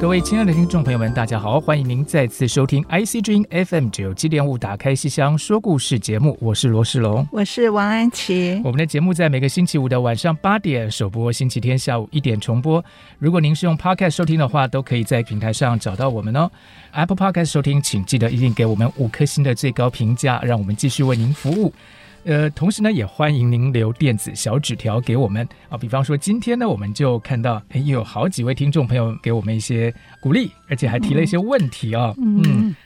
各位亲爱的听众朋友们，大家好，欢迎您再次收听 IC 之音 FM 九七点五，打开西厢说故事节目，我是罗世龙，我是王安琪。我们的节目在每个星期五的晚上八点首播，星期天下午一点重播。如果您是用 Podcast 收听的话，都可以在平台上找到我们哦。Apple Podcast 收听，请记得一定给我们五颗星的最高评价，让我们继续为您服务。呃，同时呢，也欢迎您留电子小纸条给我们啊。比方说，今天呢，我们就看到，哎，有好几位听众朋友给我们一些鼓励，而且还提了一些问题啊。嗯，嗯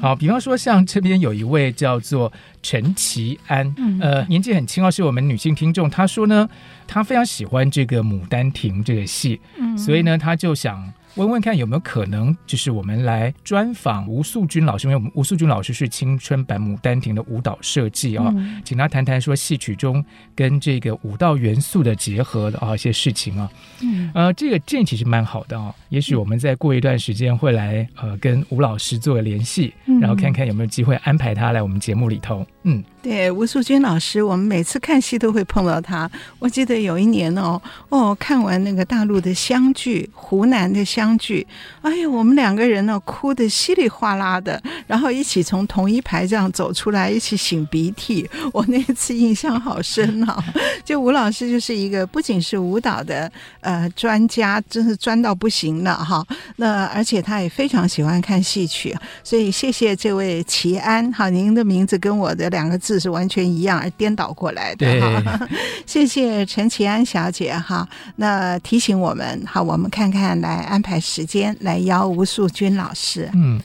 好，比方说，像这边有一位叫做陈其安，呃，年纪很轻哦，是我们女性听众。她说呢，她非常喜欢这个《牡丹亭》这个戏，所以呢，她就想。问问看有没有可能，就是我们来专访吴素君老师，因为我们吴素君老师是青春版《牡丹亭》的舞蹈设计啊，嗯、请他谈谈说戏曲中跟这个舞蹈元素的结合的啊一些事情啊。嗯，呃，这个建议其实蛮好的啊，也许我们再过一段时间会来呃跟吴老师做个联系，然后看看有没有机会安排他来我们节目里头。嗯。对，吴素君老师，我们每次看戏都会碰到他。我记得有一年哦，哦，看完那个大陆的湘剧，湖南的湘剧，哎呀，我们两个人呢哭得稀里哗啦的，然后一起从同一排这样走出来，一起擤鼻涕。我那次印象好深啊！就吴老师就是一个不仅是舞蹈的呃专家，真是专到不行了哈。那而且他也非常喜欢看戏曲，所以谢谢这位齐安哈，您的名字跟我的两个字。是完全一样而颠倒过来的哈，谢谢陈其安小姐哈。那提醒我们好，我们看看来安排时间来邀吴素君老师。嗯，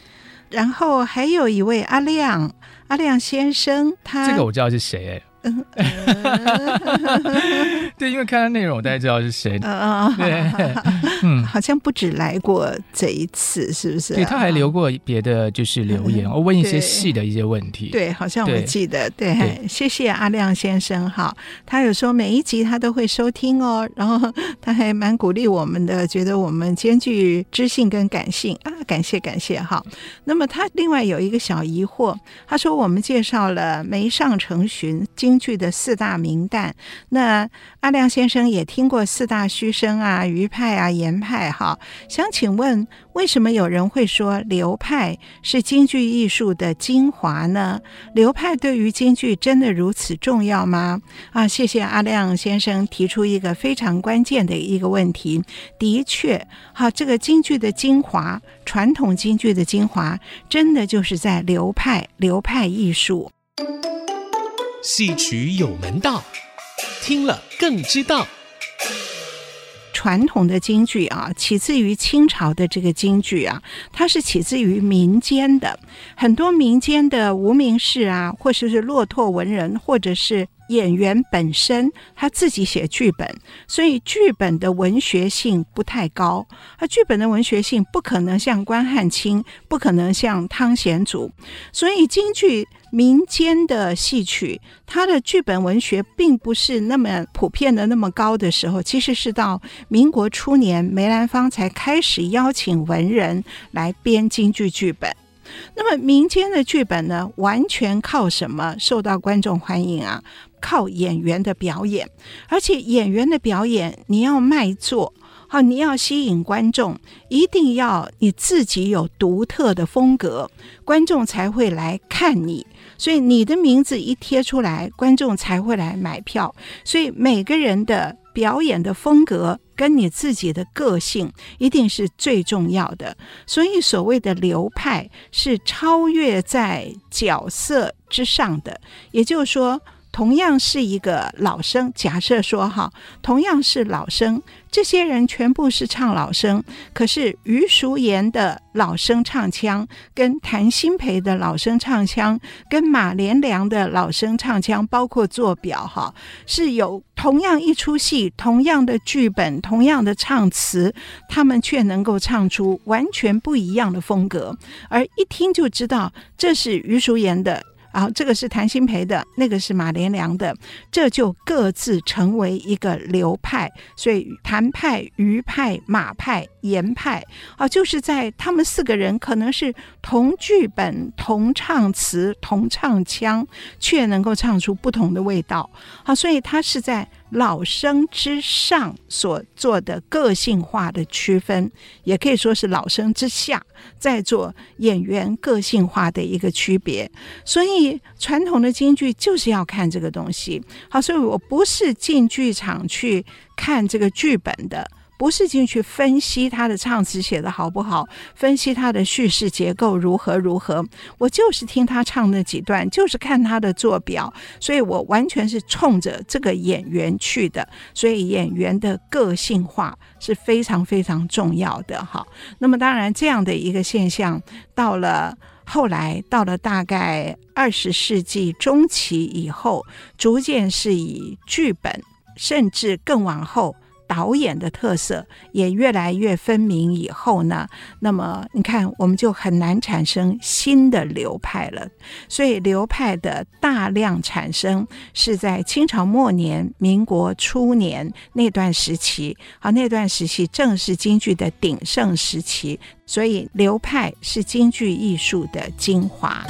然后还有一位阿亮，阿亮先生，他这个我知道是谁。对，因为看到内容，我大概知道是谁。嗯对，嗯，好像不止来过这一次，是不是、对，他还留过别的，就是留言，我、问一些细的一些问题。对，好像我记得。对，谢谢阿亮先生哈，他有说每一集他都会收听哦，然后他还蛮鼓励我们的，觉得我们兼具知性跟感性啊，感谢感谢哈。那么他另外有一个小疑惑，他说我们介绍了梅上成巡经。京剧的四大名旦，那阿亮先生也听过四大须生啊、余派啊、严派哈。想请问，为什么有人会说流派是京剧艺术的精华呢？流派对于京剧真的如此重要吗？啊，谢谢阿亮先生提出一个非常关键的一个问题。的确，好，这个京剧的精华，传统京剧的精华，真的就是在流派，流派艺术。戏曲有门道，听了更知道。传统的京剧啊，起自于清朝的这个京剧啊，它是起自于民间的，很多民间的无名氏啊，或者是落拓文人，或者是。演员本身他自己写剧本，所以剧本的文学性不太高。而剧本的文学性不可能像关汉卿，不可能像汤显祖。所以京剧民间的戏曲，它的剧本文学并不是那么普遍的那么高的时候，其实是到民国初年，梅兰芳才开始邀请文人来编京剧剧本。那么民间的剧本呢，完全靠什么受到观众欢迎啊？靠演员的表演，而且演员的表演你要卖座，好，你要吸引观众，一定要你自己有独特的风格，观众才会来看你。所以你的名字一贴出来，观众才会来买票。所以每个人的表演的风格跟你自己的个性一定是最重要的。所以所谓的流派是超越在角色之上的，也就是说。同样是一个老生，假设说哈，同样是老生，这些人全部是唱老生，可是余淑妍的老生唱腔，跟谭鑫培的老生唱腔，跟马连良的老生唱腔，包括做表哈，是有同样一出戏，同样的剧本，同样的唱词，他们却能够唱出完全不一样的风格，而一听就知道这是余淑妍的。然后这个是谭鑫培的，那个是马连良的，这就各自成为一个流派。所以谭派、余派、马派、严派啊，就是在他们四个人可能是同剧本、同唱词、同唱腔，却能够唱出不同的味道。好，所以他是在。老生之上所做的个性化的区分，也可以说是老生之下在做演员个性化的一个区别。所以传统的京剧就是要看这个东西。好，所以我不是进剧场去看这个剧本的。不是进去分析他的唱词写得好不好，分析他的叙事结构如何如何，我就是听他唱那几段，就是看他的做表，所以我完全是冲着这个演员去的，所以演员的个性化是非常非常重要的哈。那么当然这样的一个现象，到了后来，到了大概二十世纪中期以后，逐渐是以剧本，甚至更往后。导演的特色也越来越分明以后呢，那么你看，我们就很难产生新的流派了。所以流派的大量产生是在清朝末年、民国初年那段时期。好，那段时期正是京剧的鼎盛时期，所以流派是京剧艺术的精华。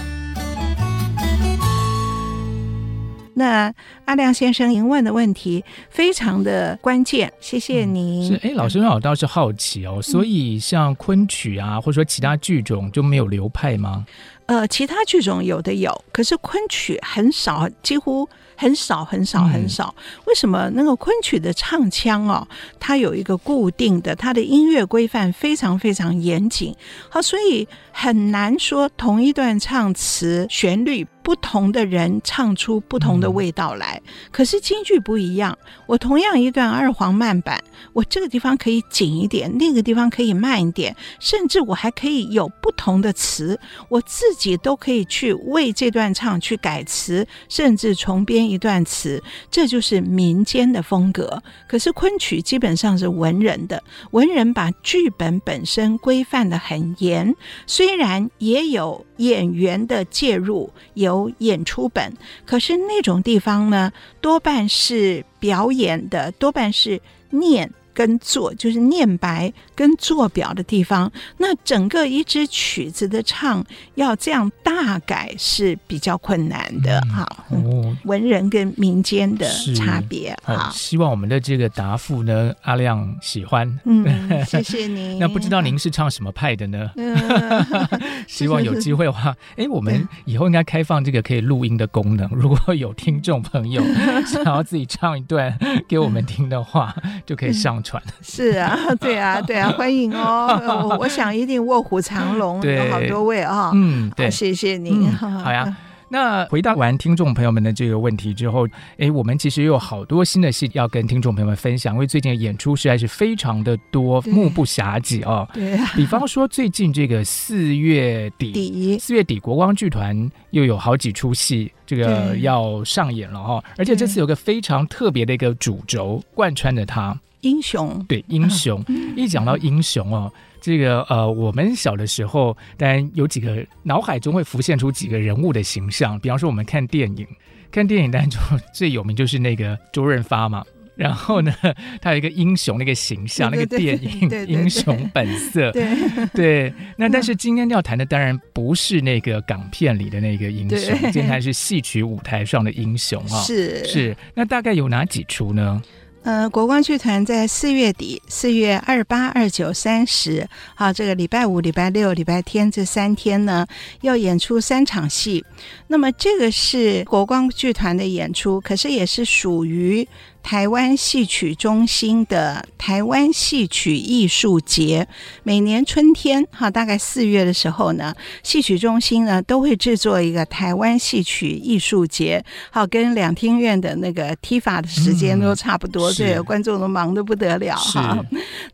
那阿亮先生，您问的问题非常的关键，谢谢您。是，哎，老师，我倒是好奇哦，所以像昆曲啊，或者说其他剧种就没有流派吗？呃，其他剧种有的有，可是昆曲很少，几乎很少，很少，很少。为什么？那个昆曲的唱腔哦，它有一个固定的，它的音乐规范非常非常严谨，好，所以很难说同一段唱词旋律。不同的人唱出不同的味道来，可是京剧不一样。我同样一段二黄慢板，我这个地方可以紧一点，那个地方可以慢一点，甚至我还可以有不同的词，我自己都可以去为这段唱去改词，甚至重编一段词，这就是民间的风格。可是昆曲基本上是文人的，文人把剧本本身规范得很严，虽然也有演员的介入，有演出本，可是那种地方呢，多半是表演的，多半是念。跟做就是念白跟做表的地方，那整个一支曲子的唱要这样大改是比较困难的哈。哦，文人跟民间的差别哈。希望我们的这个答复呢，阿亮喜欢。嗯，谢谢您。那不知道您是唱什么派的呢？希望有机会的话，哎，我们以后应该开放这个可以录音的功能。如果有听众朋友想要自己唱一段给我们听的话，就可以上传。是啊，对啊，对啊，欢迎哦！我 我想一定卧虎藏龙，有好多位啊、哦。嗯，对，谢谢您、嗯。好呀，那回答完听众朋友们的这个问题之后，哎，我们其实有好多新的戏要跟听众朋友们分享，因为最近的演出实在是非常的多，目不暇给哦。对啊，比方说最近这个四月底，四月底国光剧团又有好几出戏，这个要上演了哈、哦，而且这次有个非常特别的一个主轴贯穿着它。英雄对英雄，一讲到英雄哦，这个呃，我们小的时候，当然有几个脑海中会浮现出几个人物的形象。比方说，我们看电影，看电影当中最有名就是那个周润发嘛。然后呢，他有一个英雄那个形象，那个电影《英雄本色》。对 对，那但是今天要谈的当然不是那个港片里的那个英雄，今天是戏曲舞台上的英雄啊。是是，那大概有哪几出呢？呃，国光剧团在四月底，四月二八、二九、三十，好，这个礼拜五、礼拜六、礼拜天这三天呢，要演出三场戏。那么这个是国光剧团的演出，可是也是属于台湾戏曲中心的台湾戏曲艺术节，每年春天哈，大概四月的时候呢，戏曲中心呢都会制作一个台湾戏曲艺术节，好，跟两厅院的那个踢法的时间都差不多，嗯、所以观众都忙得不得了哈。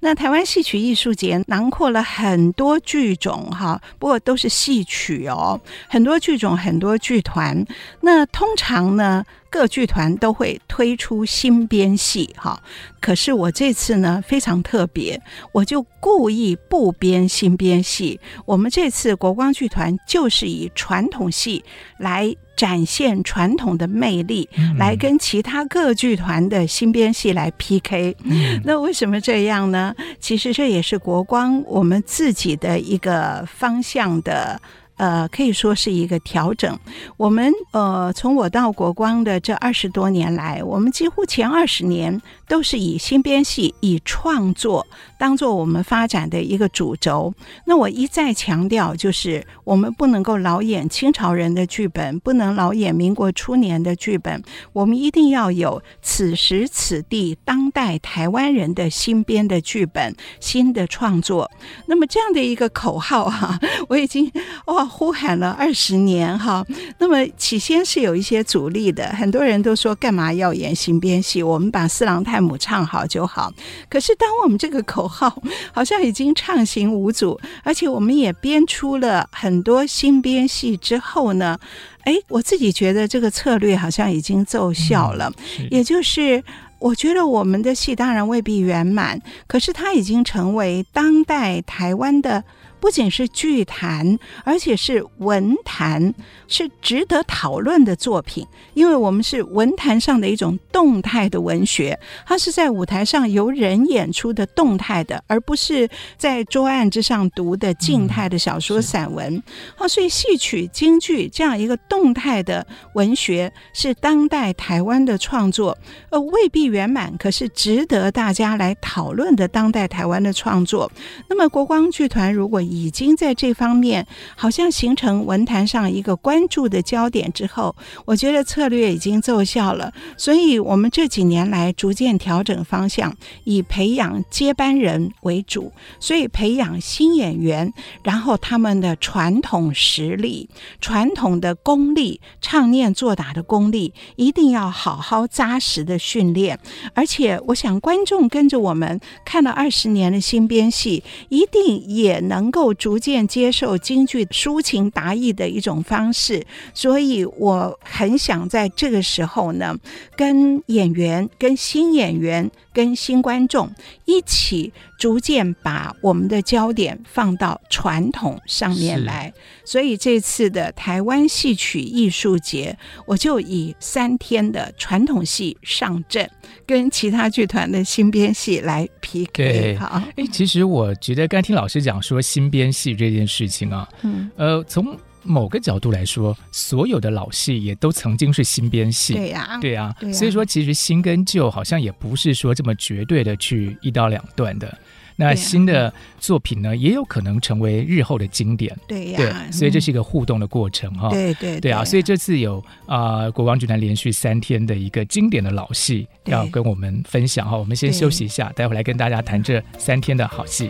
那台湾戏曲艺术节囊括了很多剧种哈，不过都是戏曲哦，很多剧种，很多剧团。那通常呢，各剧团都会推出新编戏，哈。可是我这次呢非常特别，我就故意不编新编戏。我们这次国光剧团就是以传统戏来展现传统的魅力，嗯、来跟其他各剧团的新编戏来 PK。嗯、那为什么这样呢？其实这也是国光我们自己的一个方向的。呃，可以说是一个调整。我们呃，从我到国光的这二十多年来，我们几乎前二十年都是以新编戏、以创作当做我们发展的一个主轴。那我一再强调，就是我们不能够老演清朝人的剧本，不能老演民国初年的剧本，我们一定要有此时此地当代台湾人的新编的剧本、新的创作。那么这样的一个口号哈、我已经哇。呼喊了二十年哈，那么起先是有一些阻力的，很多人都说干嘛要演新编戏？我们把四郎探母唱好就好。可是当我们这个口号 好像已经畅行无阻，而且我们也编出了很多新编戏之后呢，哎，我自己觉得这个策略好像已经奏效了，嗯、也就是我觉得我们的戏当然未必圆满，可是它已经成为当代台湾的。不仅是剧坛，而且是文坛，是值得讨论的作品。因为我们是文坛上的一种动态的文学，它是在舞台上由人演出的动态的，而不是在桌案之上读的静态的小说散文。啊、嗯，所以戏曲、京剧这样一个动态的文学，是当代台湾的创作，呃，未必圆满，可是值得大家来讨论的当代台湾的创作。那么国光剧团如果已经在这方面好像形成文坛上一个关注的焦点之后，我觉得策略已经奏效了。所以，我们这几年来逐渐调整方向，以培养接班人为主。所以，培养新演员，然后他们的传统实力、传统的功力、唱念做打的功力，一定要好好扎实的训练。而且，我想观众跟着我们看了二十年的新编戏，一定也能够。逐渐接受京剧抒情达意的一种方式，所以我很想在这个时候呢，跟演员、跟新演员、跟新观众一起，逐渐把我们的焦点放到传统上面来。所以这次的台湾戏曲艺术节，我就以三天的传统戏上阵，跟其他剧团的新编戏来 PK。对，好。哎，其实我觉得刚听老师讲说新编戏这件事情啊，嗯，呃，从某个角度来说，所有的老戏也都曾经是新编戏。对呀，对呀。所以说，其实新跟旧好像也不是说这么绝对的去一刀两断的。那新的作品呢，也有可能成为日后的经典。对呀，对，所以这是一个互动的过程哈。对对对啊，所以这次有啊、呃，国王剧团连续三天的一个经典的老戏要跟我们分享哈。我们先休息一下，待会来跟大家谈这三天的好戏。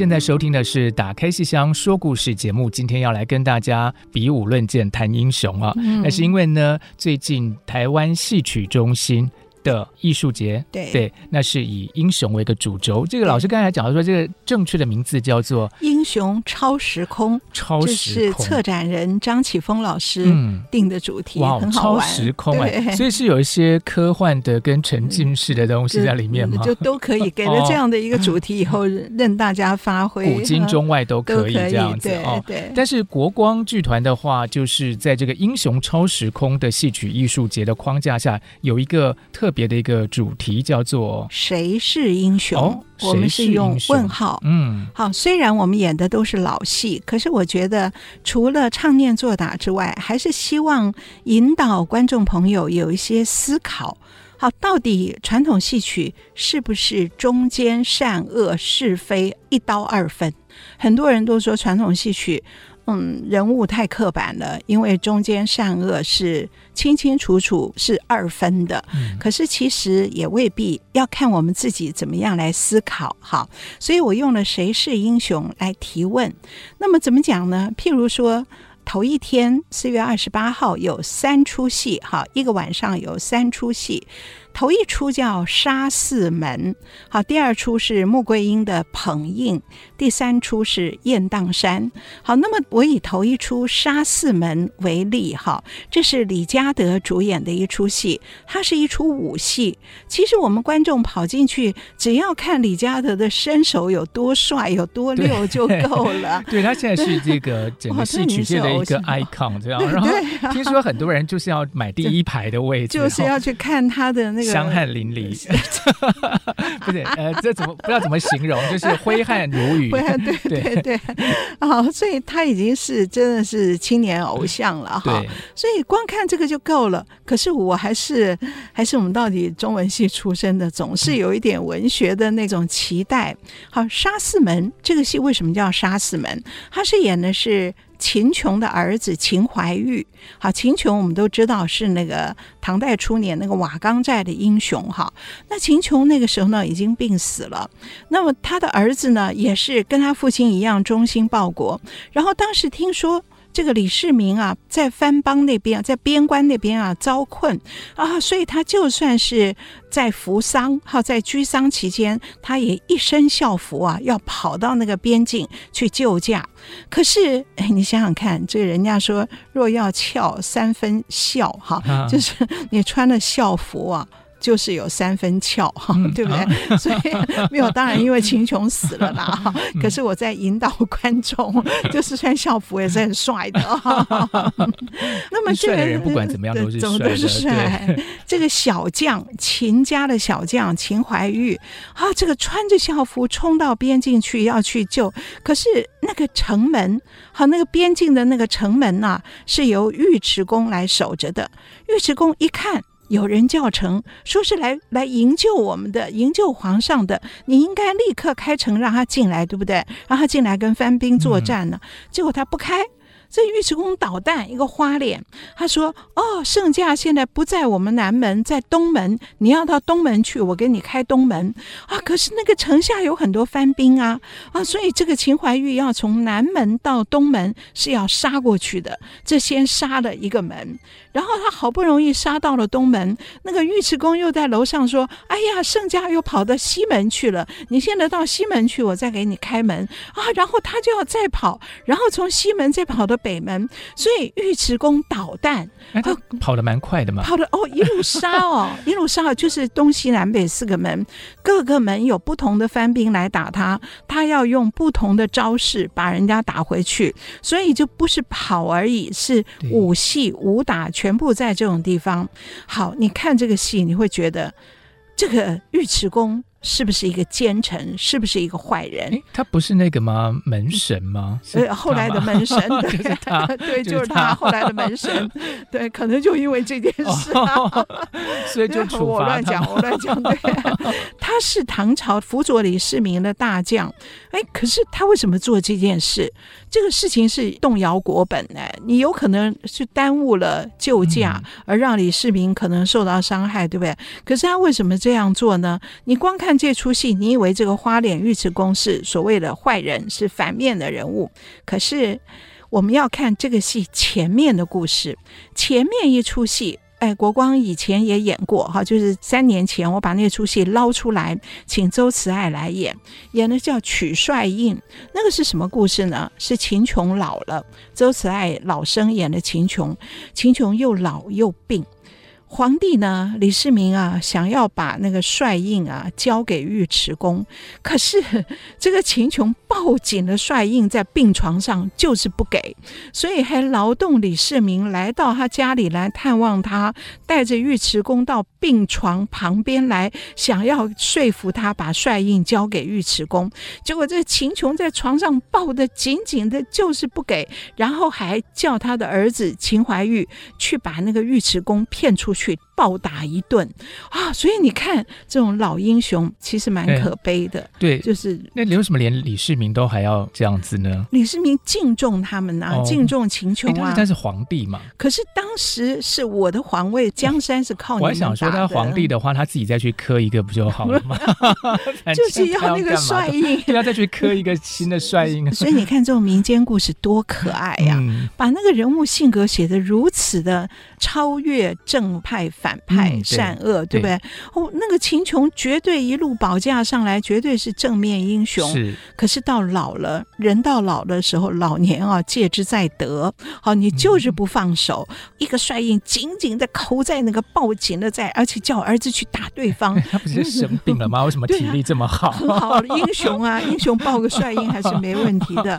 现在收听的是《打开戏箱说故事》节目，今天要来跟大家比武论剑谈英雄啊！那、嗯、是因为呢，最近台湾戏曲中心。的艺术节，对对，那是以英雄为一个主轴。这个老师刚才讲到说，这个正确的名字叫做《英雄超时空》，超时空，是策展人张启峰老师定的主题，嗯、哇，很好玩，超时空哎，所以是有一些科幻的跟沉浸式的东西在里面吗？就都可以 给了这样的一个主题以后，任大家发挥，古今中外都可以这样子哦。对，但是国光剧团的话，就是在这个英雄超时空的戏曲艺术节的框架下，有一个特。特别的一个主题，叫做“谁是英雄”哦。我们是用问号。嗯，好，虽然我们演的都是老戏，可是我觉得除了唱念做打之外，还是希望引导观众朋友有一些思考。好，到底传统戏曲是不是中间善恶是非一刀二分？很多人都说传统戏曲。嗯，人物太刻板了，因为中间善恶是清清楚楚是二分的。嗯，可是其实也未必要看我们自己怎么样来思考。好，所以我用了“谁是英雄”来提问。那么怎么讲呢？譬如说。头一天，四月二十八号有三出戏，哈，一个晚上有三出戏。头一出叫《杀四门》，好，第二出是穆桂英的《捧印》，第三出是《雁荡山》。好，那么我以头一出《杀四门》为例，哈，这是李嘉德主演的一出戏，它是一出武戏。其实我们观众跑进去，只要看李嘉德的身手有多帅、有多溜就够了。对，他现在是这个 整个戏曲界的一个 icon，这样。然后听说很多人就是要买第一排的位置，就是要去看他的那个香汗淋漓。不是，呃，这怎么不知道怎么形容？就是挥汗如雨。挥汗，对对对。啊，所以他已经是真的是青年偶像了哈。所以光看这个就够了。可是我还是还是我们到底中文系出身的，总是有一点文学的那种期待。好，《杀四门》这个戏为什么叫《杀四门》？他是演的是。秦琼的儿子秦怀玉，好，秦琼我们都知道是那个唐代初年那个瓦岗寨的英雄哈。那秦琼那个时候呢已经病死了，那么他的儿子呢也是跟他父亲一样忠心报国。然后当时听说。这个李世民啊，在藩邦那边，在边关那边啊遭困啊，所以他就算是在服丧，哈在居丧期间，他也一身孝服啊，要跑到那个边境去救驾。可是，哎，你想想看，这个人家说，若要俏三分孝，哈，就是你穿了孝服啊。就是有三分俏 哈，对不对？嗯、所以没有，当然因为秦琼死了啦。哈、嗯，可是我在引导观众，就是穿校服也是很帅的。那么这个人不管怎么样都是帅，都是帅。这个小将秦家的小将秦怀玉啊，这个穿着校服冲到边境去要去救，可是那个城门和那个边境的那个城门呐、啊，是由尉迟恭来守着的。尉迟恭一看。有人叫城，说是来来营救我们的，营救皇上的，你应该立刻开城让他进来，对不对？让他进来跟番兵作战呢。结果他不开。这尉迟恭捣蛋，一个花脸，他说：“哦，圣驾现在不在我们南门，在东门。你要到东门去，我给你开东门啊。可是那个城下有很多番兵啊啊，所以这个秦怀玉要从南门到东门是要杀过去的。这先杀了一个门，然后他好不容易杀到了东门，那个尉迟恭又在楼上说：‘哎呀，圣驾又跑到西门去了。你现在到西门去，我再给你开门啊。’然后他就要再跑，然后从西门再跑到。北门，所以尉迟恭导弹，哎，他跑得蛮快的嘛，跑得哦，一路杀哦，一路杀，就是东西南北四个门，各个门有不同的番兵来打他，他要用不同的招式把人家打回去，所以就不是跑而已，是武戏武打全部在这种地方。好，你看这个戏，你会觉得这个尉迟恭。是不是一个奸臣？是不是一个坏人？他不是那个吗？门神吗？呃，后来的门神，对，就是他，对，就是他，后来的门神，对，可能就因为这件事，啊，所以就处罚我乱讲，我乱讲，对，他是唐朝辅佐李世民的大将，哎，可是他为什么做这件事？这个事情是动摇国本哎，你有可能是耽误了救驾，而让李世民可能受到伤害，对不对？可是他为什么这样做呢？你光看。看这出戏，你以为这个花脸尉迟恭是所谓的坏人，是反面的人物。可是我们要看这个戏前面的故事。前面一出戏，哎，国光以前也演过哈，就是三年前我把那出戏捞出来，请周慈爱来演，演的叫《曲帅印》。那个是什么故事呢？是秦琼老了，周慈爱老生演的秦琼，秦琼又老又病。皇帝呢，李世民啊，想要把那个帅印啊交给尉迟恭，可是 这个秦琼抱紧了帅印在病床上，就是不给，所以还劳动李世民来到他家里来探望他，带着尉迟恭到病床旁边来，想要说服他把帅印交给尉迟恭。结果这秦琼在床上抱得紧紧的，就是不给，然后还叫他的儿子秦怀玉去把那个尉迟恭骗出去。暴打一顿啊！所以你看，这种老英雄其实蛮可悲的。对，就是那为什么连李世民都还要这样子呢？李世民敬重他们啊，哦、敬重秦琼啊。他是皇帝嘛？可是当时是我的皇位，江山是靠你。我还想说，他皇帝的话，他自己再去磕一个不就好了吗？就是要那个帅印，要再去磕一个新的帅印。所以你看，这种民间故事多可爱呀、啊！嗯、把那个人物性格写的如此的超越正派反。反派善恶，嗯、对，对不对？哦，那个秦琼绝对一路保驾上来，绝对是正面英雄。是，可是到老了，人到老的时候，老年啊，戒之在得。好，你就是不放手，嗯、一个帅印紧紧的扣在那个抱紧的在，而且叫儿子去打对方。他不是生病了吗？为什么体力这么好？啊、很好，英雄啊，英雄抱个帅印还是没问题的。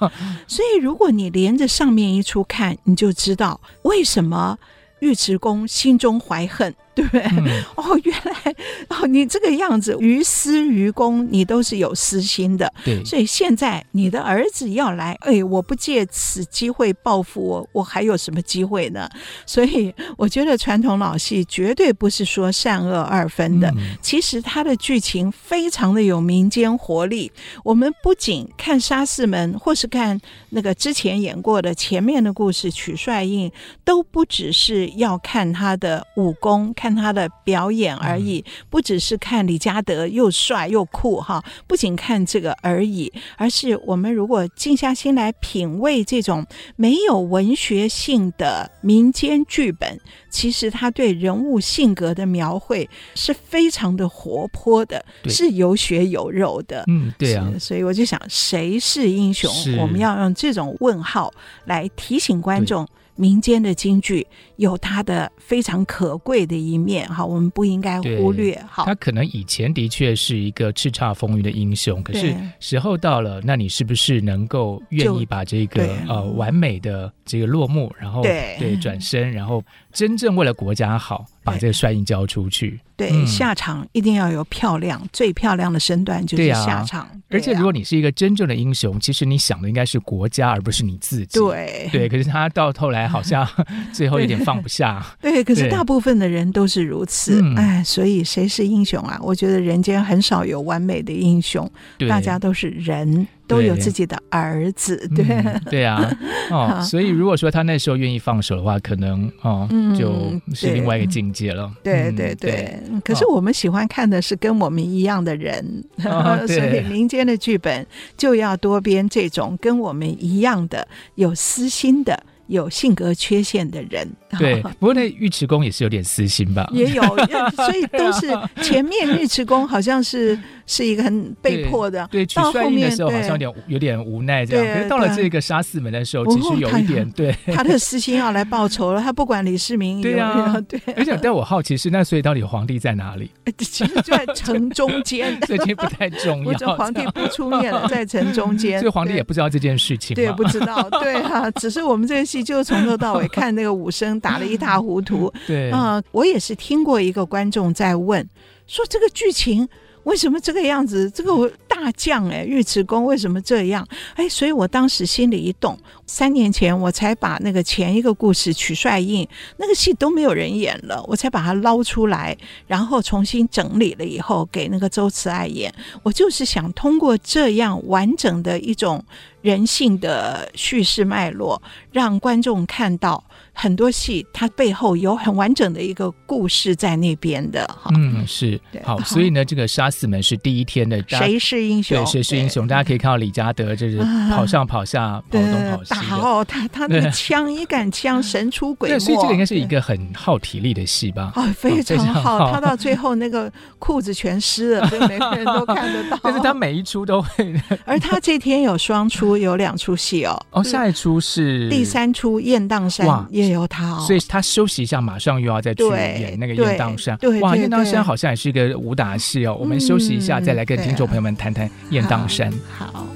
所以，如果你连着上面一出看，你就知道为什么。尉迟恭心中怀恨。对不对？嗯、哦，原来哦，你这个样子于私于公，你都是有私心的。对，所以现在你的儿子要来，哎，我不借此机会报复我，我还有什么机会呢？所以我觉得传统老戏绝对不是说善恶二分的，嗯、其实它的剧情非常的有民间活力。我们不仅看《沙四门》，或是看那个之前演过的前面的故事《曲帅印》，都不只是要看他的武功。看他的表演而已，不只是看李嘉德又帅又酷哈，不仅看这个而已，而是我们如果静下心来品味这种没有文学性的民间剧本，其实他对人物性格的描绘是非常的活泼的，是有血有肉的。嗯，对啊，所以我就想，谁是英雄？我们要用这种问号来提醒观众。民间的京剧有它的非常可贵的一面，哈，我们不应该忽略。哈，他可能以前的确是一个叱咤风云的英雄，可是时候到了，那你是不是能够愿意把这个呃完美的这个落幕，然后对。对转身，然后真正为了国家好，把这个帅印交出去？对，嗯、下场一定要有漂亮，最漂亮的身段就是下场。而且，如果你是一个真正的英雄，其实你想的应该是国家，而不是你自己。对对，可是他到头来好像 最后一点放不下。对，对，可是大部分的人都是如此。哎，所以谁是英雄啊？我觉得人间很少有完美的英雄，对大家都是人。都有自己的儿子，对对，嗯、对啊，哦，所以如果说他那时候愿意放手的话，可能哦，嗯、就是另外一个境界了。对。对对，对。可是我们喜欢看的是跟我们一样的人，哦、所以民间的剧本就要多编这种跟我们一样的有私心的。有性格缺陷的人，对，不过那尉迟恭也是有点私心吧，也有，所以都是前面尉迟恭好像是 是一个很被迫的，对，到后面的时候好像有点有点无奈这样，可是到了这个杀四门的时候，其实有一点对。他的私心要来报仇了，他不管李世民，对啊，对，而且但我好奇是那所以到底皇帝在哪里？其实就在城中间，这些不太重要，这皇帝不出面了，在城中间，所以皇帝也不知道这件事情，对，不知道，对啊，只是我们这个戏。就从头到尾看那个武生打得一塌糊涂。对啊、呃，我也是听过一个观众在问，说这个剧情为什么这个样子？这个大将哎，尉迟恭为什么这样？哎，所以我当时心里一动。三年前我才把那个前一个故事曲帅印那个戏都没有人演了，我才把它捞出来，然后重新整理了以后给那个周慈爱演。我就是想通过这样完整的一种。人性的叙事脉络，让观众看到很多戏，它背后有很完整的一个故事在那边的。嗯，是好，所以呢，这个杀死门是第一天的谁是英雄？对，谁是英雄？大家可以看到李嘉德就是跑上跑下，跑东跑西的。哦，他他那个枪一杆枪神出鬼没。所以这个应该是一个很耗体力的戏吧？哦，非常好。他到最后那个裤子全湿了，所以每个人都看得到。但是他每一出都会。而他这天有双出。有两出戏哦，哦，下一出是第第三出雁荡山也有他，哦，所以他休息一下，马上又要再去演那个雁荡山。对，哇，雁荡山好像也是一个武打戏哦。我们休息一下，再来跟听众朋友们谈谈雁荡山。好。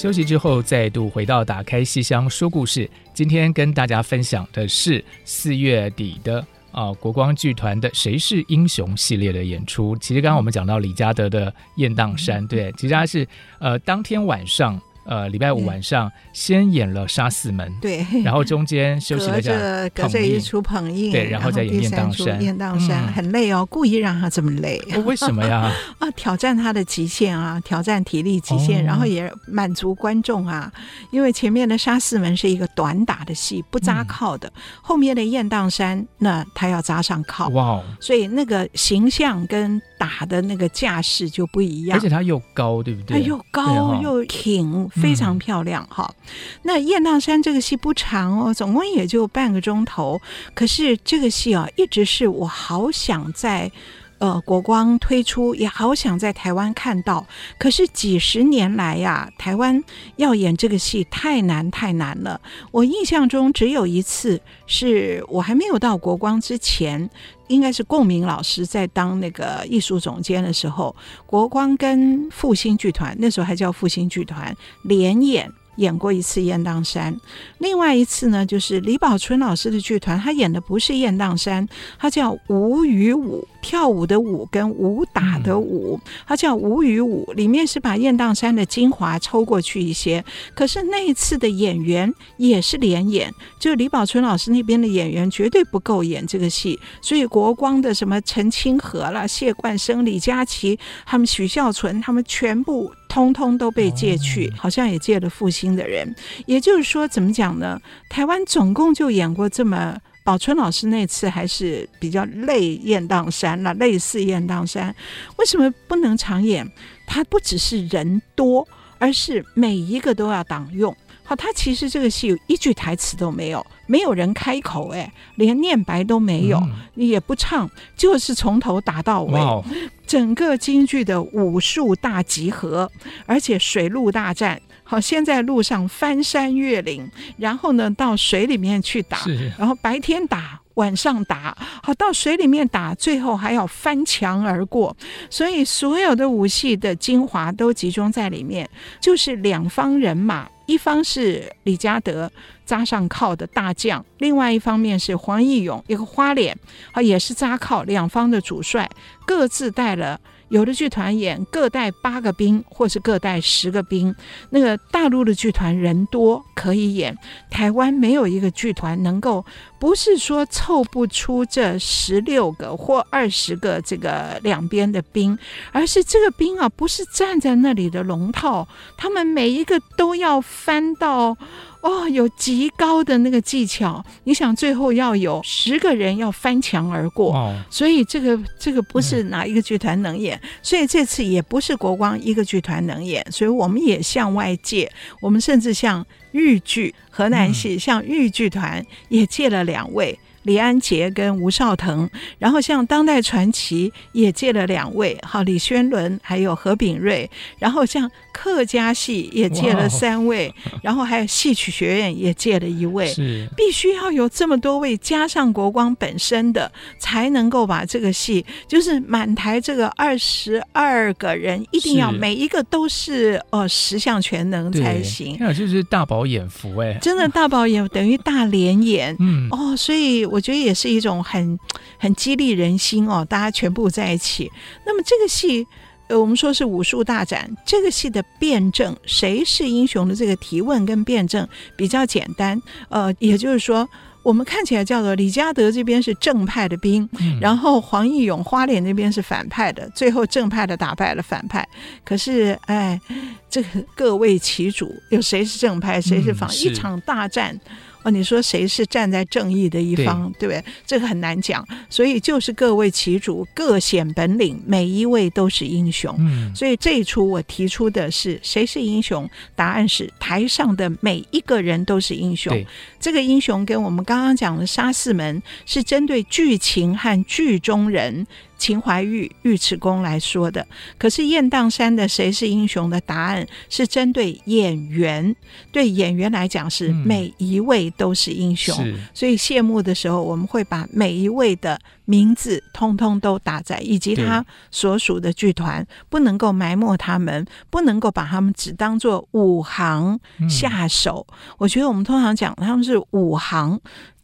休息之后，再度回到打开戏箱说故事。今天跟大家分享的是四月底的啊国光剧团的《谁是英雄》系列的演出。其实刚刚我们讲到李嘉德的《雁荡山》，对，其实他是呃当天晚上。呃，礼拜五晚上先演了《杀四门》，对，然后中间休息了一下，隔着一出捧印，对，然后再演雁荡山。雁荡山很累哦，故意让他这么累。为什么呀？啊，挑战他的极限啊，挑战体力极限，然后也满足观众啊。因为前面的《杀四门》是一个短打的戏，不扎靠的；后面的雁荡山，那他要扎上靠。哇，所以那个形象跟打的那个架势就不一样。而且他又高，对不对？他又高又挺。非常漂亮哈，嗯、那雁荡山这个戏不长哦，总共也就半个钟头。可是这个戏啊，一直是我好想在呃国光推出，也好想在台湾看到。可是几十年来呀、台湾要演这个戏太难太难了。我印象中只有一次，是我还没有到国光之前。应该是共鸣老师在当那个艺术总监的时候，国光跟复兴剧团，那时候还叫复兴剧团联演。演过一次《雁荡山》，另外一次呢，就是李宝春老师的剧团，他演的不是《雁荡山》，他叫舞与舞，跳舞的舞跟武打的舞，他叫舞与舞，里面是把《雁荡山》的精华抽过去一些。可是那一次的演员也是连演，就李宝春老师那边的演员绝对不够演这个戏，所以国光的什么陈清河啦、谢冠生、李佳琦，他们许孝存，他们全部。通通都被借去，好像也借了复兴的人。也就是说，怎么讲呢？台湾总共就演过这么，宝春老师那次还是比较类雁荡山了，类似雁荡山。为什么不能常演？它不只是人多，而是每一个都要挡用。好，他其实这个戏一句台词都没有，没有人开口，哎，连念白都没有，嗯、也不唱，就是从头打到尾，哇整个京剧的武术大集合，而且水陆大战。好，先在路上翻山越岭，然后呢到水里面去打，然后白天打。晚上打，好，到水里面打，最后还要翻墙而过，所以所有的武戏的精华都集中在里面。就是两方人马，一方是李嘉德扎上靠的大将，另外一方面是黄义勇，一个花脸，啊，也是扎靠，两方的主帅各自带了。有的剧团演各带八个兵，或是各带十个兵。那个大陆的剧团人多可以演，台湾没有一个剧团能够，不是说凑不出这十六个或二十个这个两边的兵，而是这个兵啊，不是站在那里的龙套，他们每一个都要翻到。哦，有极高的那个技巧，你想最后要有十个人要翻墙而过，哦、所以这个这个不是哪一个剧团能演，嗯、所以这次也不是国光一个剧团能演，所以我们也向外界，我们甚至向豫剧河南戏，嗯、向豫剧团也借了两位。李安杰跟吴绍腾，然后像当代传奇也借了两位，好，李宣伦还有何炳瑞，然后像客家戏也借了三位，然后还有戏曲学院也借了一位，是必须要有这么多位加上国光本身的，才能够把这个戏，就是满台这个二十二个人，一定要每一个都是哦十项全能才行，那就是大饱眼福哎，真的大饱眼等于大连演，嗯哦，所以。我觉得也是一种很 很激励人心哦，大家全部在一起。那么这个戏，呃，我们说是武术大展，这个戏的辩证，谁是英雄的这个提问跟辩证比较简单，呃，也就是说。我们看起来叫做李嘉德这边是正派的兵，嗯、然后黄义勇花脸那边是反派的，最后正派的打败了反派。可是，哎，这个各为其主，有谁是正派，谁是反，嗯、是一场大战。哦，你说谁是站在正义的一方，对，不对？这个很难讲，所以就是各为其主，各显本领，每一位都是英雄。嗯，所以这一出我提出的是谁是英雄？答案是台上的每一个人都是英雄。这个英雄跟我们刚刚讲的杀四门是针对剧情和剧中人。秦怀玉、尉迟恭来说的，可是雁荡山的谁是英雄的答案是针对演员，对演员来讲是每一位都是英雄。嗯、所以谢幕的时候，我们会把每一位的名字通通都打在，以及他所属的剧团，不能够埋没他们，不能够把他们只当做武行下手。嗯、我觉得我们通常讲他们是武行。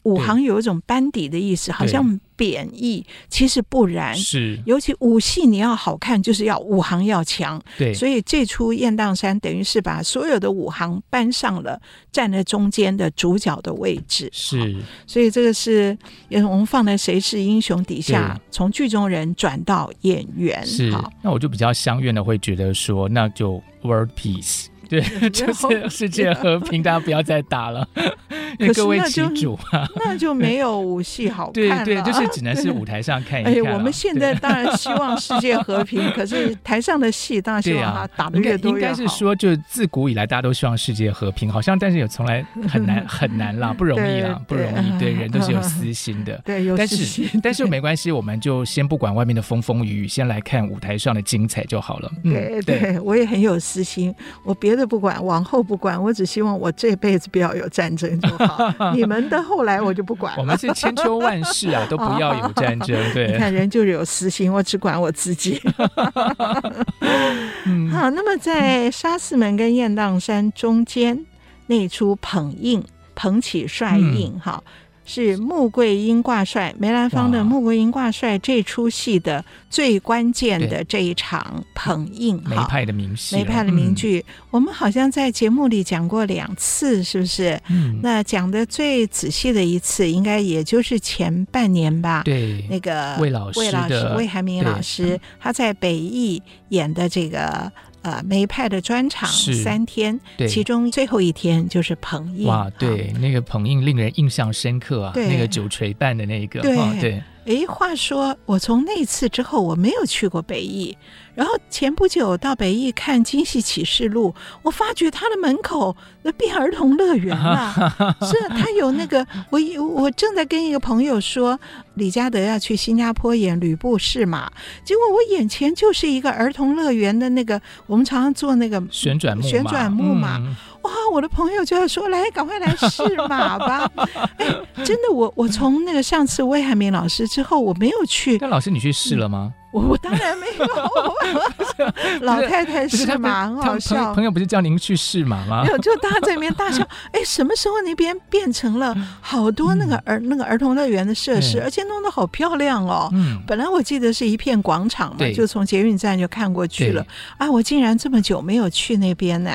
武行有一种班底的意思，好像贬义，其实不然。是，尤其武戏你要好看，就是要武行要强。对，所以这出《雁荡山》等于是把所有的武行搬上了站在中间的主角的位置。是，所以这个是我们放在《谁是英雄》底下，从剧中人转到演员。是，那我就比较相怨的会觉得说，那就 World Peace。对，就是世界和平，大家不要再打了。各为其主啊，那就没有武戏好看了。对对，就是 只能是舞台上看一看。哎，我们现在当然希望世界和平，可是台上的戏当然希望他打的越多越好。应该是说，就自古以来大家都希望世界和平，好像但是也从来很难很难啦，不容易啦，不容易。对，人都是有私心的。对，有私心。但是但是没关系，我们就先不管外面的风风雨雨，先来看舞台上的精彩就好了。对对，我也很有私心，我别的不管，往后不管，我只希望我这辈子不要有战争就好。你们的后来我就不管了。我们是千秋万世啊，都不要有战争。对，你看人就是有私心，我只管我自己。嗯、好，那么在沙四门跟雁荡山中间那一出捧印，捧起帅印，哈、嗯。是穆桂英挂帅，梅兰芳的《穆桂英挂帅》这出戏的最关键的这一场捧印，梅派的名戏，梅派的名剧，嗯、我们好像在节目里讲过两次，是不是？嗯，那讲的最仔细的一次，应该也就是前半年吧。对，那个魏老师，魏老师，魏海明老师，他在北艺演的这个。呃，梅派的专场三天，其中最后一天就是捧印。哇，对，那个捧印令人印象深刻啊，那个九锤半的那一个，对对。哎，话说我从那次之后，我没有去过北艺。然后前不久到北艺看《京戏启示录》，我发觉他的门口那变儿童乐园了。是，他有那个，我我正在跟一个朋友说，李嘉德要去新加坡演吕布试马，结果我眼前就是一个儿童乐园的那个，我们常常坐那个旋转木马。旋转木马。嗯哇！我的朋友就要说：“来，赶快来试马吧！” 哎，真的，我我从那个上次魏海明老师之后，我没有去。那老师，你去试了吗？我我当然没有。老太太是马很好笑。朋友不是叫您去试马吗？没有，就大家在那边大笑。哎，什么时候那边变成了好多那个儿那个儿童乐园的设施，而且弄得好漂亮哦。嗯。本来我记得是一片广场嘛，就从捷运站就看过去了。啊，我竟然这么久没有去那边呢！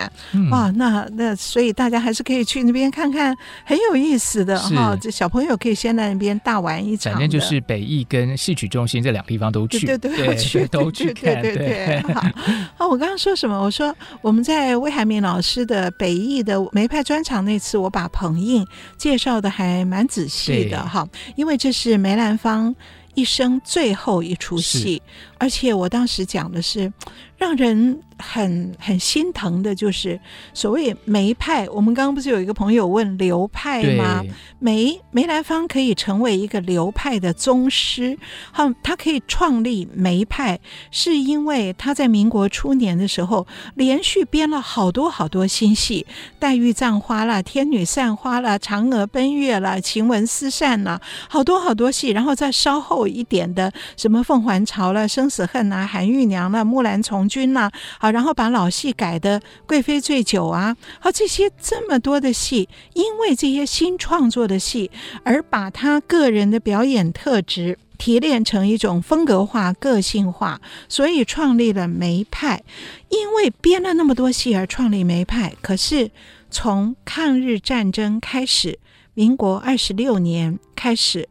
哇，那。那所以大家还是可以去那边看看，很有意思的哈。这小朋友可以先在那边大玩一场。反正就是北艺跟戏曲中心这两个地方都去，对对对，去都去看。对对对，好。啊，我刚刚说什么？我说我们在魏海敏老师的北艺的梅派专场那次，我把彭印介绍的还蛮仔细的哈，因为这是梅兰芳一生最后一出戏，而且我当时讲的是让人。很很心疼的，就是所谓梅派。我们刚刚不是有一个朋友问流派吗？梅梅兰芳可以成为一个流派的宗师，好，他可以创立梅派，是因为他在民国初年的时候，连续编了好多好多新戏，《黛玉葬花》了，《天女散花》了，《嫦娥奔月》了，《晴雯诗扇》了，好多好多戏。然后再稍后一点的，什么《凤还巢》了，《生死恨》啊，《韩玉娘》了，《木兰从军》呐，好。然后把老戏改的《贵妃醉酒》啊，好，这些这么多的戏，因为这些新创作的戏，而把他个人的表演特质提炼成一种风格化、个性化，所以创立了梅派。因为编了那么多戏而创立梅派，可是从抗日战争开始，民国二十六年开始，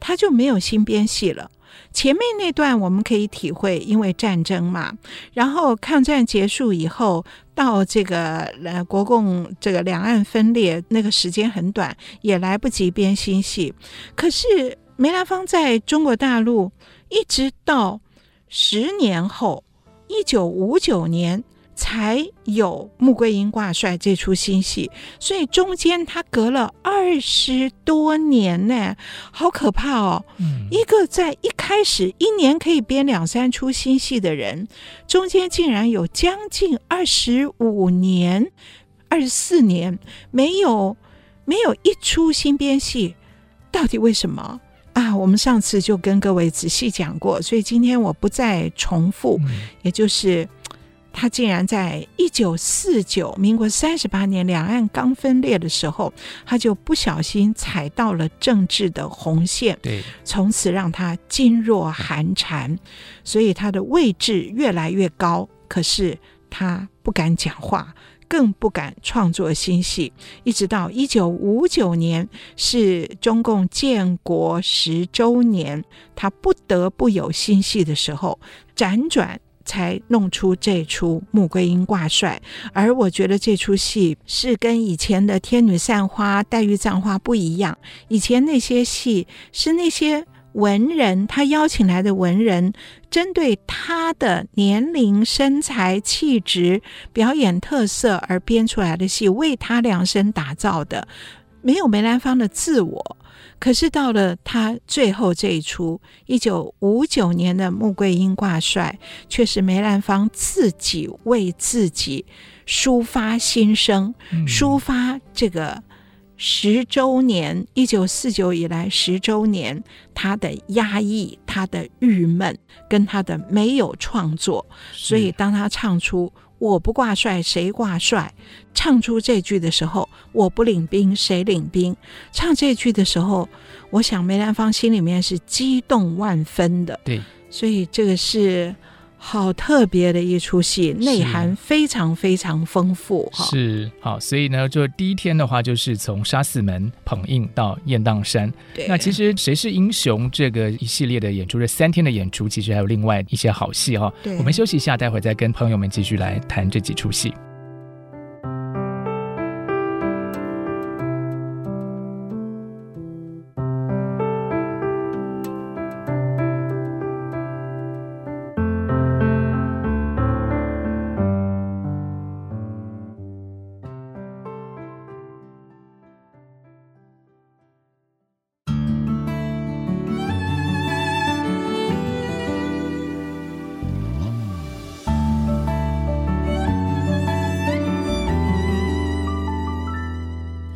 他就没有新编戏了。前面那段我们可以体会，因为战争嘛，然后抗战结束以后，到这个呃国共这个两岸分裂那个时间很短，也来不及编新戏。可是梅兰芳在中国大陆一直到十年后，一九五九年。才有《穆桂英挂帅》这出新戏，所以中间他隔了二十多年呢，好可怕哦！嗯、一个在一开始一年可以编两三出新戏的人，中间竟然有将近二十五年、二十四年没有没有一出新编戏，到底为什么啊？我们上次就跟各位仔细讲过，所以今天我不再重复，嗯、也就是。他竟然在一九四九，民国三十八年，两岸刚分裂的时候，他就不小心踩到了政治的红线，对，从此让他噤若寒蝉，所以他的位置越来越高，可是他不敢讲话，更不敢创作新戏，一直到一九五九年是中共建国十周年，他不得不有新戏的时候，辗转。才弄出这出《穆桂英挂帅》，而我觉得这出戏是跟以前的《天女散花》《黛玉葬花》不一样。以前那些戏是那些文人，他邀请来的文人，针对他的年龄、身材、气质、表演特色而编出来的戏，为他量身打造的，没有梅兰芳的自我。可是到了他最后这一出，一九五九年的《穆桂英挂帅》，却是梅兰芳自己为自己抒发心声，嗯、抒发这个十周年，一九四九以来十周年他的压抑、他的郁闷跟他的没有创作。所以当他唱出。我不挂帅，谁挂帅？唱出这句的时候，我不领兵，谁领兵？唱这句的时候，我想梅兰芳心里面是激动万分的。对，所以这个是。好特别的一出戏，内涵非常非常丰富哈。是好，所以呢，就第一天的话，就是从杀四门捧印到雁荡山。对，那其实谁是英雄这个一系列的演出，这三天的演出，其实还有另外一些好戏哈。对，我们休息一下，待会再跟朋友们继续来谈这几出戏。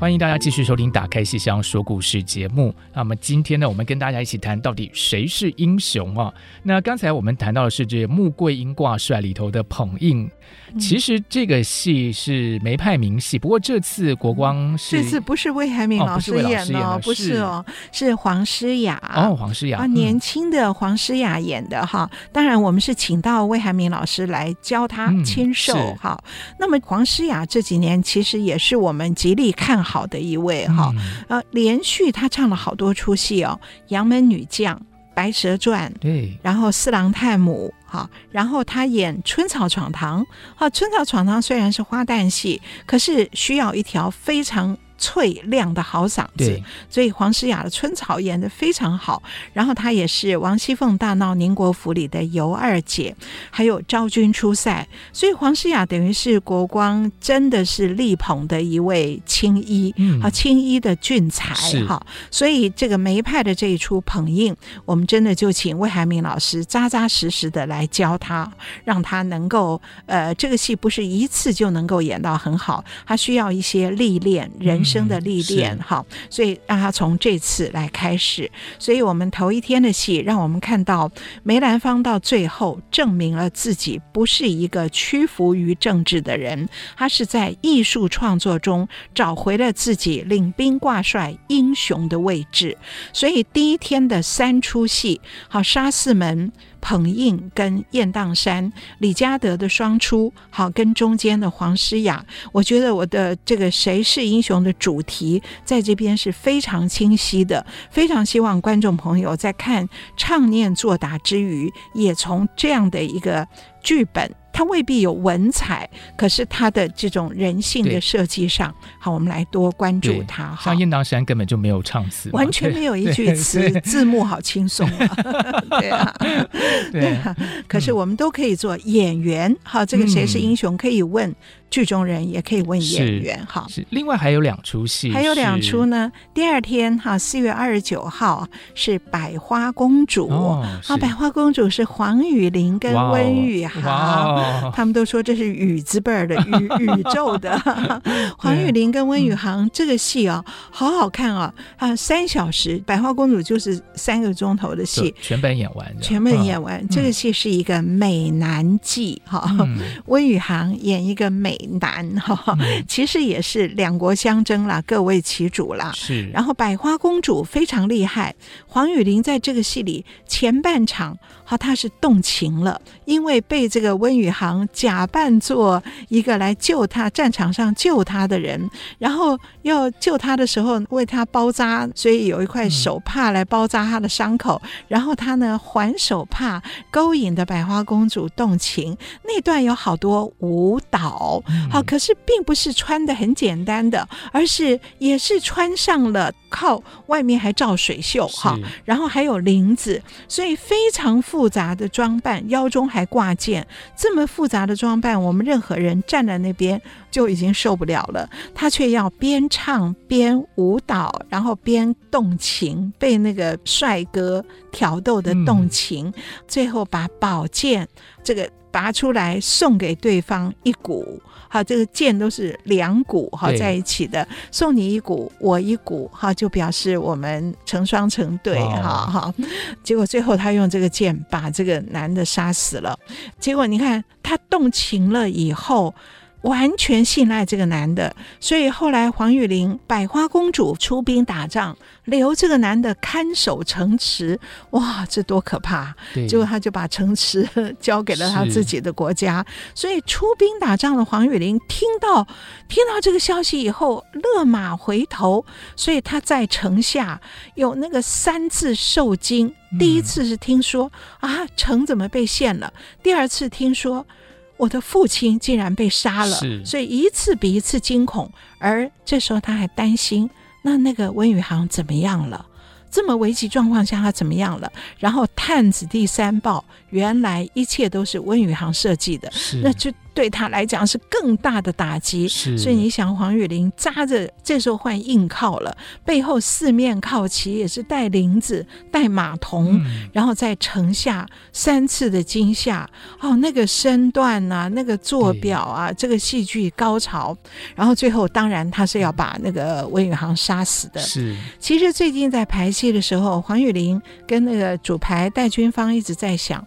欢迎大家继续收听《打开戏箱说故事》节目。那么今天呢，我们跟大家一起谈到底谁是英雄啊？那刚才我们谈到的是这《穆桂英挂帅》里头的捧印。其实这个戏是梅派名戏，不过这次国光是这次不是魏海敏老师演的，不是哦，是黄诗雅哦，黄诗雅啊，年轻的黄诗雅演的哈。当然，我们是请到魏海敏老师来教他亲授哈。那么黄诗雅这几年其实也是我们极力看好。好的一位哈，呃，连续他唱了好多出戏哦，《杨门女将》《白蛇传》对，然后《四郎探母》哈，然后他演《春草闯堂》哈，《春草闯堂》虽然是花旦戏，可是需要一条非常。脆亮的好嗓子，所以黄诗雅的春草演的非常好。然后她也是王熙凤大闹宁国府里的尤二姐，还有昭君出塞。所以黄诗雅等于是国光真的是力捧的一位青衣，嗯，好青衣的俊才哈。所以这个梅派的这一出捧印，我们真的就请魏海敏老师扎扎实实的来教他，让他能够呃这个戏不是一次就能够演到很好，他需要一些历练人。生的历练，好，所以让他从这次来开始。所以我们头一天的戏，让我们看到梅兰芳到最后证明了自己不是一个屈服于政治的人，他是在艺术创作中找回了自己领兵挂帅英雄的位置。所以第一天的三出戏，好，杀四门。彭应跟雁荡山，李嘉德的双出，好跟中间的黄诗雅，我觉得我的这个谁是英雄的主题在这边是非常清晰的，非常希望观众朋友在看唱念作答之余，也从这样的一个剧本。它未必有文采，可是它的这种人性的设计上，好，我们来多关注它。像雁荡山根本就没有唱词，完全没有一句词，字幕好轻松啊！对啊，对啊。可是我们都可以做演员，好，这个谁是英雄可以问。剧中人也可以问演员哈，是。另外还有两出戏，还有两出呢。第二天哈，四月二十九号是百花公主，啊，百花公主是黄雨玲跟温宇航，他们都说这是宇字辈的宇 宇宙的。黄雨玲跟温宇航这个戏啊，好好看哦啊，三小时，百花公主就是三个钟头的戏，全本演完，全本演完。这个戏是一个美男计哈，温宇航演一个美。男哈，其实也是两国相争啦，各为其主啦。是，然后百花公主非常厉害，黄雨玲在这个戏里前半场，哈，她是动情了，因为被这个温宇航假扮做一个来救她战场上救她的人，然后要救她的时候为她包扎，所以有一块手帕来包扎她的伤口，嗯、然后她呢还手帕勾引的百花公主动情，那段有好多舞蹈。好，可是并不是穿的很简单的，而是也是穿上了，靠外面还罩水袖哈，然后还有领子，所以非常复杂的装扮，腰中还挂件，这么复杂的装扮，我们任何人站在那边就已经受不了了，他却要边唱边舞蹈，然后边动情，被那个帅哥挑逗的动情，嗯、最后把宝剑这个拔出来送给对方一股。好，这个剑都是两股哈在一起的，送你一股，我一股，哈，就表示我们成双成对，哈哈。结果最后他用这个剑把这个男的杀死了。结果你看他动情了以后。完全信赖这个男的，所以后来黄玉玲百花公主出兵打仗，留这个男的看守城池，哇，这多可怕！结果他就把城池交给了他自己的国家。所以出兵打仗的黄玉玲听到听到这个消息以后，勒马回头。所以他在城下有那个三次受惊，第一次是听说、嗯、啊城怎么被陷了，第二次听说。我的父亲竟然被杀了，所以一次比一次惊恐。而这时候他还担心，那那个温宇航怎么样了？这么危急状况下他怎么样了？然后探子第三报，原来一切都是温宇航设计的，那就。对他来讲是更大的打击，所以你想黄雨玲扎着，这时候换硬靠了，背后四面靠齐也是带领子、带马童，嗯、然后在城下三次的惊吓，哦，那个身段啊，那个坐表啊，这个戏剧高潮，然后最后当然他是要把那个温宇航杀死的。是，其实最近在排戏的时候，黄雨玲跟那个主排戴军芳一直在想，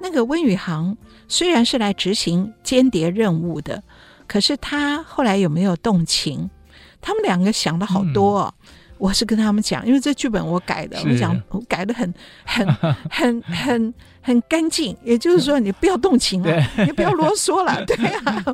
那个温宇航。虽然是来执行间谍任务的，可是他后来有没有动情？他们两个想的好多哦。嗯、我是跟他们讲，因为这剧本我改的，我讲我改的很很很很。很干净，也就是说，你不要动情了，你 不要啰嗦了，对啊。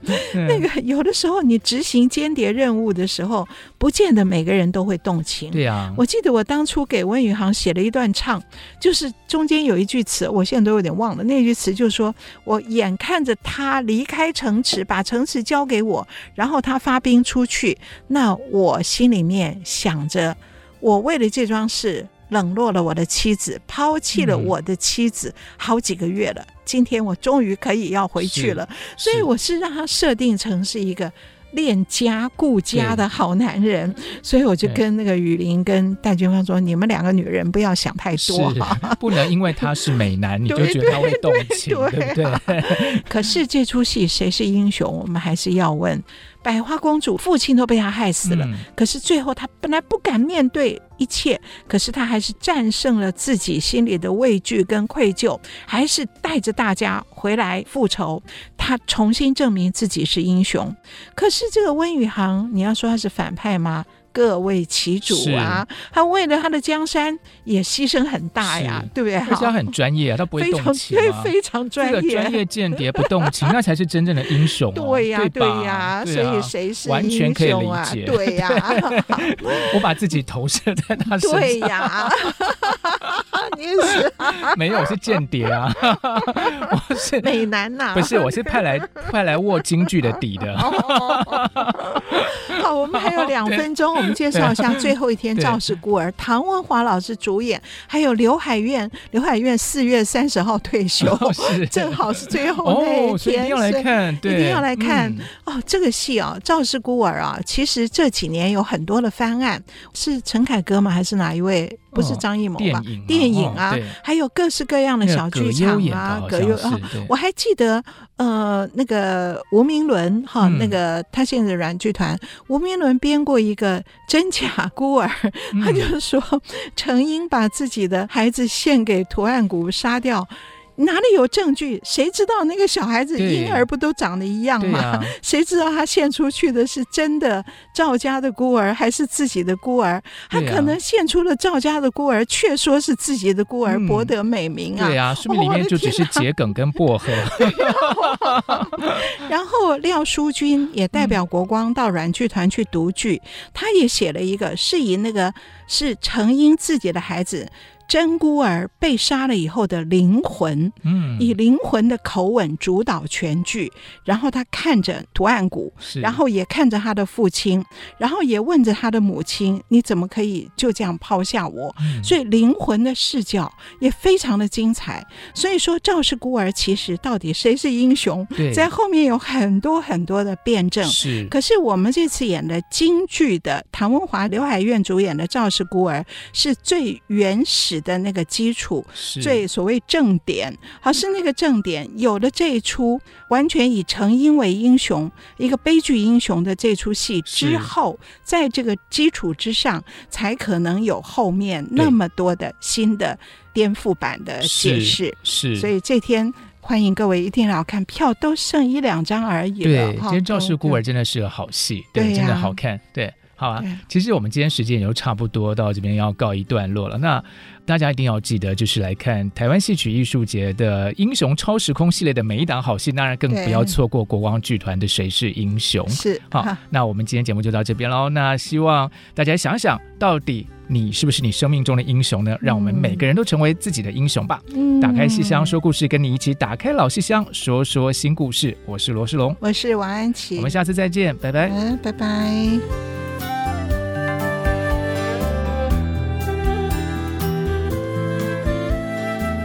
那个有的时候，你执行间谍任务的时候，不见得每个人都会动情。对啊。我记得我当初给温宇航写了一段唱，就是中间有一句词，我现在都有点忘了。那句词就是说，我眼看着他离开城池，把城池交给我，然后他发兵出去，那我心里面想着，我为了这桩事。冷落了我的妻子，抛弃了我的妻子好几个月了。嗯、今天我终于可以要回去了，所以我是让他设定成是一个恋家顾家的好男人。所以我就跟那个雨林跟戴君芳说：“你们两个女人不要想太多哈，不能因为他是美男 你就觉得他会动情，对不对？可是这出戏谁是英雄，我们还是要问。”百花公主父亲都被他害死了，嗯、可是最后他本来不敢面对一切，可是他还是战胜了自己心里的畏惧跟愧疚，还是带着大家回来复仇。他重新证明自己是英雄。可是这个温宇航，你要说他是反派吗？各为其主啊，他为了他的江山也牺牲很大呀，对不对？而且他很专业啊，他不会动情啊，非常专业，这个专业间谍不动情，那才是真正的英雄啊，对呀，对呀，对呀，所以谁是完全可以理解，对呀，我把自己投射在他身上，对呀。你是没有，我是间谍啊！我是美男呐、啊，不是，我是派来派来握京剧的底的。好，我们还有两分钟，我们介绍一下最后一天赵氏孤儿，唐文华老师主演，还有刘海燕，刘海燕四月三十号退休，哦、正好是最后那一天，哦、一定要来看，对，一定要来看、嗯、哦。这个戏啊，赵氏孤儿啊，其实这几年有很多的翻案，是陈凯歌吗？还是哪一位？不是张艺谋吧？哦、电影、啊，还有各式各样的小剧场啊，葛优啊，我还记得，呃，那个吴明伦哈，嗯、那个他现在的软剧团，吴明伦编过一个真假孤儿，嗯、他就说程英把自己的孩子献给图案谷杀掉。哪里有证据？谁知道那个小孩子婴儿不都长得一样吗？啊、谁知道他献出去的是真的赵家的孤儿，还是自己的孤儿？他可能献出了赵家的孤儿，却说是自己的孤儿，嗯、博得美名啊！对啊，说明里面就只是桔梗跟薄荷。然后廖淑君也代表国光到软剧团去读剧，嗯、他也写了一个，是以那个是程英自己的孩子。真孤儿被杀了以后的灵魂，嗯，以灵魂的口吻主导全剧，然后他看着图案谷，然后也看着他的父亲，然后也问着他的母亲：“你怎么可以就这样抛下我？”嗯、所以灵魂的视角也非常的精彩。所以说，赵氏孤儿其实到底谁是英雄，在后面有很多很多的辩证。是，可是我们这次演的京剧的唐文华、刘海燕主演的赵氏孤儿是最原始的那个基础，最所谓正点，好是那个正点，有了这一出完全以程婴为英雄，一个悲剧英雄的这出戏之后，在这个基础之上，才可能有后面那么多的新的颠覆版的解释。是，所以这天欢迎各位一定要看，票都剩一两张而已了。对，今天《赵氏孤儿》真的是个好戏，对，真的好看，对。好啊，其实我们今天时间也就差不多到这边要告一段落了。那大家一定要记得，就是来看台湾戏曲艺术节的英雄超时空系列的每一档好戏，当然更不要错过国光剧团的《谁是英雄》。是好，那我们今天节目就到这边喽。那希望大家想想，到底你是不是你生命中的英雄呢？让我们每个人都成为自己的英雄吧。嗯，打开戏箱说故事，跟你一起打开老戏箱，说说新故事。我是罗世龙，我是王安琪，我们下次再见，拜拜，嗯，拜拜。